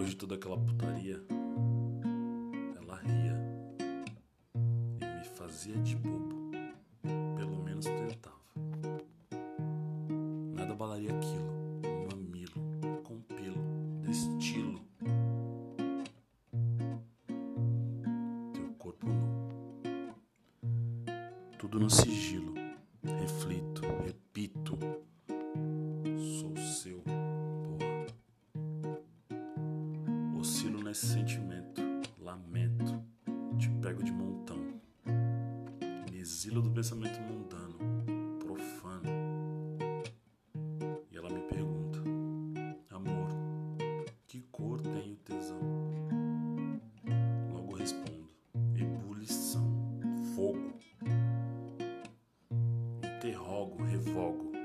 Depois de toda aquela putaria, ela ria e me fazia de bobo. Pelo menos tentava. Nada balaria aquilo. Mamilo com pelo, estilo. Teu corpo nu. Tudo no sigilo. nesse sentimento, lamento, te pego de montão, me exilo do pensamento mundano, profano. E ela me pergunta: Amor, que cor tem o tesão? Logo respondo: Ebulição, fogo. Interrogo, revogo